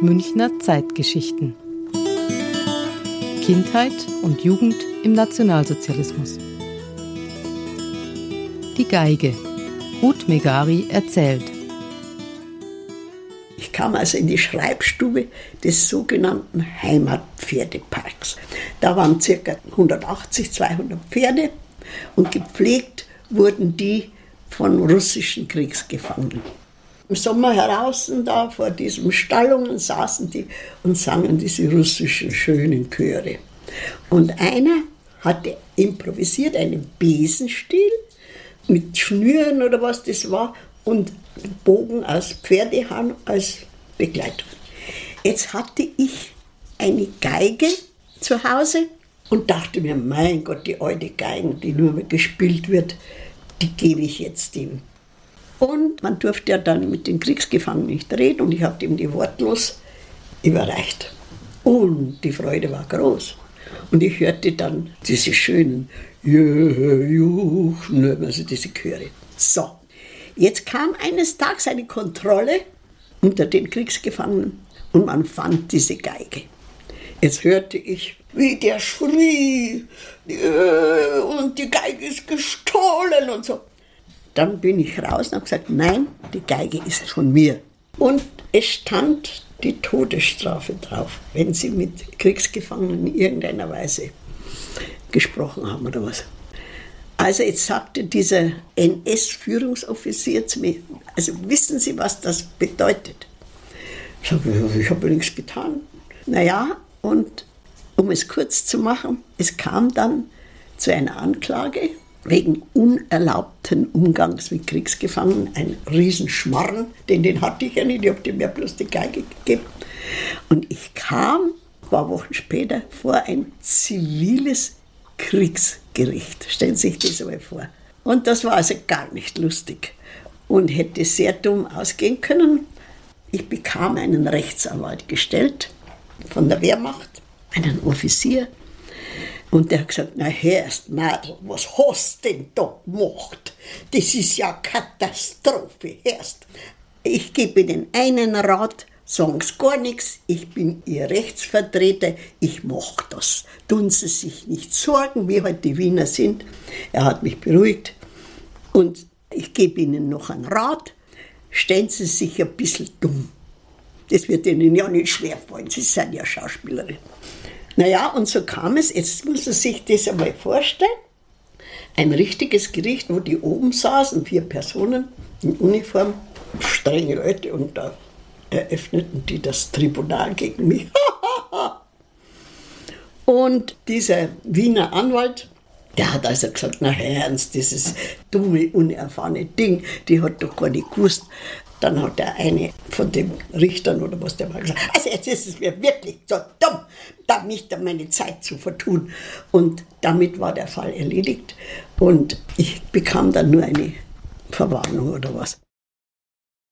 Münchner Zeitgeschichten. Kindheit und Jugend im Nationalsozialismus. Die Geige. Ruth Megari erzählt. Ich kam also in die Schreibstube des sogenannten Heimatpferdeparks. Da waren ca. 180, 200 Pferde und gepflegt wurden die von russischen Kriegsgefangenen. Im Sommer heraus da vor diesen Stallungen saßen die und sangen diese russischen schönen Chöre. Und einer hatte improvisiert einen Besenstiel mit Schnüren oder was das war und Bogen aus Pferdehahn als Begleitung. Jetzt hatte ich eine Geige zu Hause und dachte mir, mein Gott, die alte Geige, die nur mehr gespielt wird, die gebe ich jetzt ihm. Und man durfte ja dann mit den Kriegsgefangenen nicht reden und ich habe ihm die wortlos überreicht. Und die Freude war groß. Und ich hörte dann diese schönen Juchen, also diese Chöre. So, jetzt kam eines Tages eine Kontrolle unter den Kriegsgefangenen und man fand diese Geige. Jetzt hörte ich, wie der schrie äh, und die Geige ist gestohlen und so. Dann bin ich raus und habe gesagt, nein, die Geige ist von mir. Und es stand die Todesstrafe drauf, wenn sie mit Kriegsgefangenen in irgendeiner Weise gesprochen haben oder was. Also jetzt sagte dieser NS-Führungsoffizier zu mir, also wissen Sie, was das bedeutet? Ich habe ich hab nichts getan. Naja, und um es kurz zu machen, es kam dann zu einer Anklage wegen unerlaubten Umgangs mit Kriegsgefangenen. Ein Riesenschmarren, denn den hatte ich ja nicht, ich habe mir bloß die Geige gegeben. Und ich kam ein paar Wochen später vor ein ziviles Kriegsgericht. Stellen Sie sich das einmal vor. Und das war also gar nicht lustig und hätte sehr dumm ausgehen können. Ich bekam einen Rechtsanwalt gestellt von der Wehrmacht, einen Offizier, und der hat gesagt, na Herrst Madel, was hast denn da gemacht? Das ist ja Katastrophe, Herrst. Ich gebe Ihnen einen Rat, sagen Sie gar nichts, ich bin Ihr Rechtsvertreter, ich mache das. Tun Sie sich nicht sorgen, wie halt die Wiener sind. Er hat mich beruhigt und ich gebe Ihnen noch einen Rat, stellen Sie sich ein bisschen dumm. Das wird Ihnen ja nicht schwerfallen, Sie sind ja Schauspielerin. Naja, und so kam es, jetzt muss man sich das einmal vorstellen, ein richtiges Gericht, wo die oben saßen, vier Personen in Uniform, strenge Leute, und da eröffneten die das Tribunal gegen mich. und dieser Wiener Anwalt, der hat also gesagt, na Ernst, dieses dumme, unerfahrene Ding, die hat doch gar nicht gewusst, dann hat der eine von den Richtern oder was der mal gesagt, also jetzt ist es mir wirklich so dumm, da nicht meine Zeit zu vertun. Und damit war der Fall erledigt und ich bekam dann nur eine Verwarnung oder was.